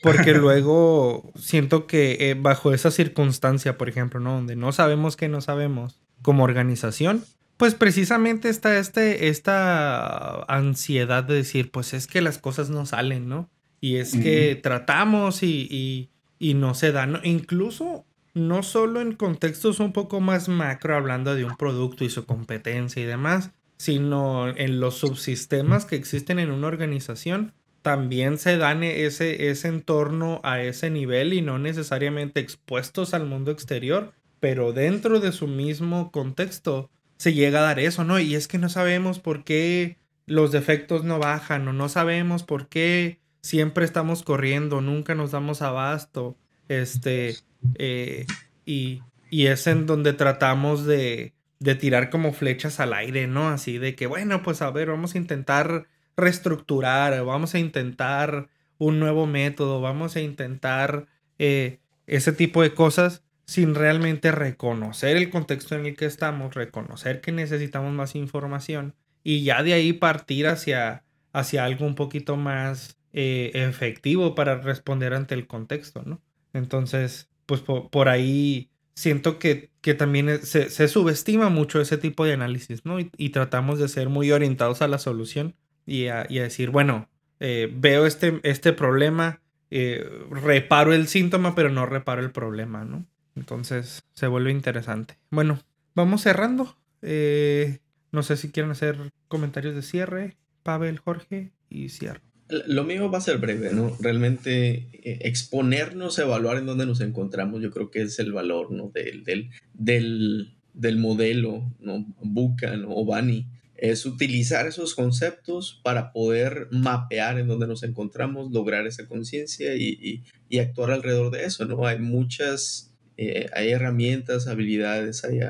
porque *laughs* luego siento que eh, bajo esa circunstancia, por ejemplo, ¿no? Donde no sabemos que no sabemos como organización, pues precisamente está este, esta ansiedad de decir, pues es que las cosas no salen, ¿no? Y es que tratamos y, y, y, no se dan. Incluso no solo en contextos un poco más macro, hablando de un producto y su competencia y demás, sino en los subsistemas que existen en una organización, también se dan ese, ese entorno a ese nivel y no necesariamente expuestos al mundo exterior, pero dentro de su mismo contexto se llega a dar eso, ¿no? Y es que no sabemos por qué los defectos no bajan o no sabemos por qué siempre estamos corriendo, nunca nos damos abasto, este, eh, y, es en donde tratamos de, de tirar como flechas al aire, ¿no? Así de que, bueno, pues a ver, vamos a intentar reestructurar, vamos a intentar un nuevo método, vamos a intentar eh, ese tipo de cosas sin realmente reconocer el contexto en el que estamos, reconocer que necesitamos más información y ya de ahí partir hacia, hacia algo un poquito más eh, efectivo para responder ante el contexto, ¿no? Entonces, pues por, ahí siento que, que también se, se, subestima mucho ese tipo de análisis, ¿no? Y, tratamos de ser muy orientados a la solución y a, a decir, bueno, eh, veo este, este problema, eh, reparo el síntoma, pero no reparo el problema, ¿no? Entonces se vuelve interesante. Bueno, vamos cerrando. Eh, no sé si quieren hacer comentarios de cierre, Pavel, Jorge, y cierro. Lo mío va a ser breve, ¿no? Realmente eh, exponernos evaluar en dónde nos encontramos, yo creo que es el valor, ¿no? Del, del, del, del modelo, ¿no? Bucan o Bani. Es utilizar esos conceptos para poder mapear en dónde nos encontramos, lograr esa conciencia y, y, y, actuar alrededor de eso, ¿no? Hay muchas eh, hay herramientas, habilidades, hay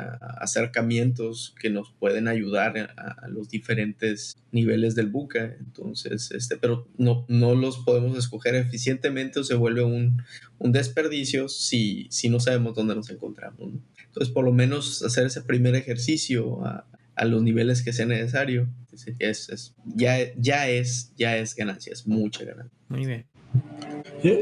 acercamientos que nos pueden ayudar a, los diferentes niveles del buca. Entonces, este, pero no, no los podemos escoger eficientemente o se vuelve un, un desperdicio si, si no sabemos dónde nos encontramos. Entonces, por lo menos hacer ese primer ejercicio a, a los niveles que sea necesario, es, es, ya, ya, es, ya es ganancia, es mucha ganancia. Muy bien.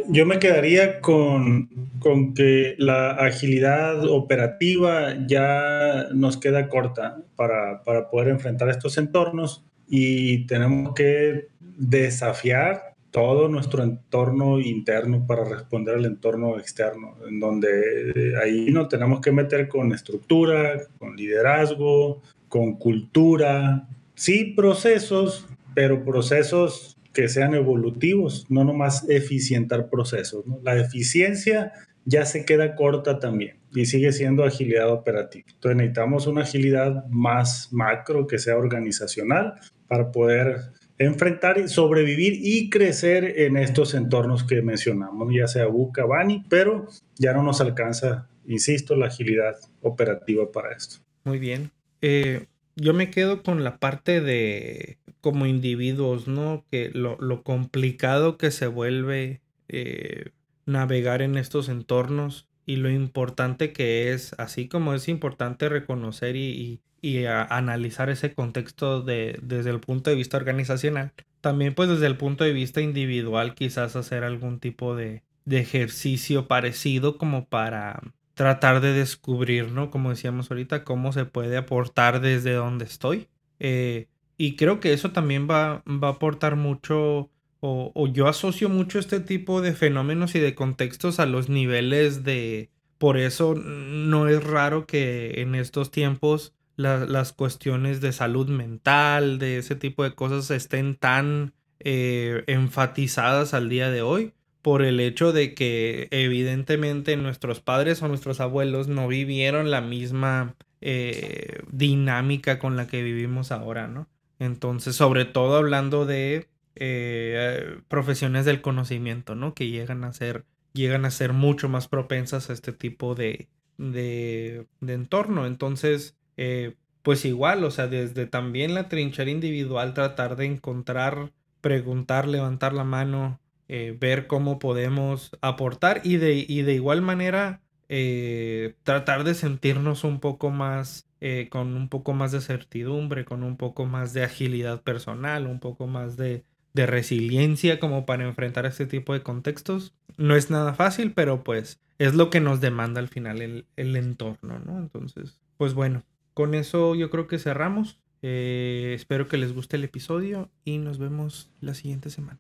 Yo me quedaría con, con, que la agilidad operativa ya nos queda corta para, para, poder enfrentar estos entornos y tenemos que desafiar todo nuestro entorno interno para responder al entorno externo, en donde ahí nos tenemos que meter con estructura, con liderazgo, con cultura, sí procesos, pero procesos que sean evolutivos, no nomás eficientar procesos. La eficiencia ya se queda corta también y sigue siendo agilidad operativa. Entonces necesitamos una agilidad más macro que sea organizacional para poder enfrentar y sobrevivir y crecer en estos entornos que mencionamos, ya sea Buca, Bani, pero ya no nos alcanza, insisto, la agilidad operativa para esto. Muy bien. Eh, yo me quedo con la parte de como individuos, ¿no? Que lo, complicado que se vuelve eh, navegar en estos entornos y lo importante que es, así como es importante reconocer y, analizar ese contexto de, desde el punto de vista organizacional, también pues desde el punto de vista individual quizás hacer algún tipo de, de ejercicio parecido como para tratar de descubrir, ¿no? Como decíamos ahorita, cómo se puede aportar desde donde estoy. Eh, y creo que eso también va, va a aportar mucho o, yo asocio mucho este tipo de fenómenos y de contextos a los niveles de... Por eso no es raro que en estos tiempos las cuestiones de salud mental, de ese tipo de cosas estén tan eh, enfatizadas al día de hoy por el hecho de que evidentemente nuestros padres o nuestros abuelos no vivieron la misma eh, dinámica con la que vivimos ahora, ¿no? Entonces, sobre todo hablando de eh, profesiones del conocimiento, ¿no? Que llegan a ser, llegan a ser mucho más propensas a este tipo de, de, entorno. Entonces, eh, pues igual, o sea, desde también la trinchera individual, tratar de encontrar, preguntar, levantar la mano, eh, ver cómo podemos aportar y de, y de igual manera tratar de sentirnos un poco más, con un poco más de certidumbre, con un poco más de agilidad personal, un poco más de, de resiliencia como para enfrentar este tipo de contextos. No es nada fácil, pero pues es lo que nos demanda al final el, entorno, ¿no? Entonces, pues bueno, con eso yo creo que cerramos. Eh, espero que les guste el episodio y nos vemos la siguiente semana.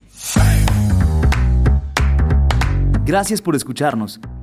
Gracias por escucharnos.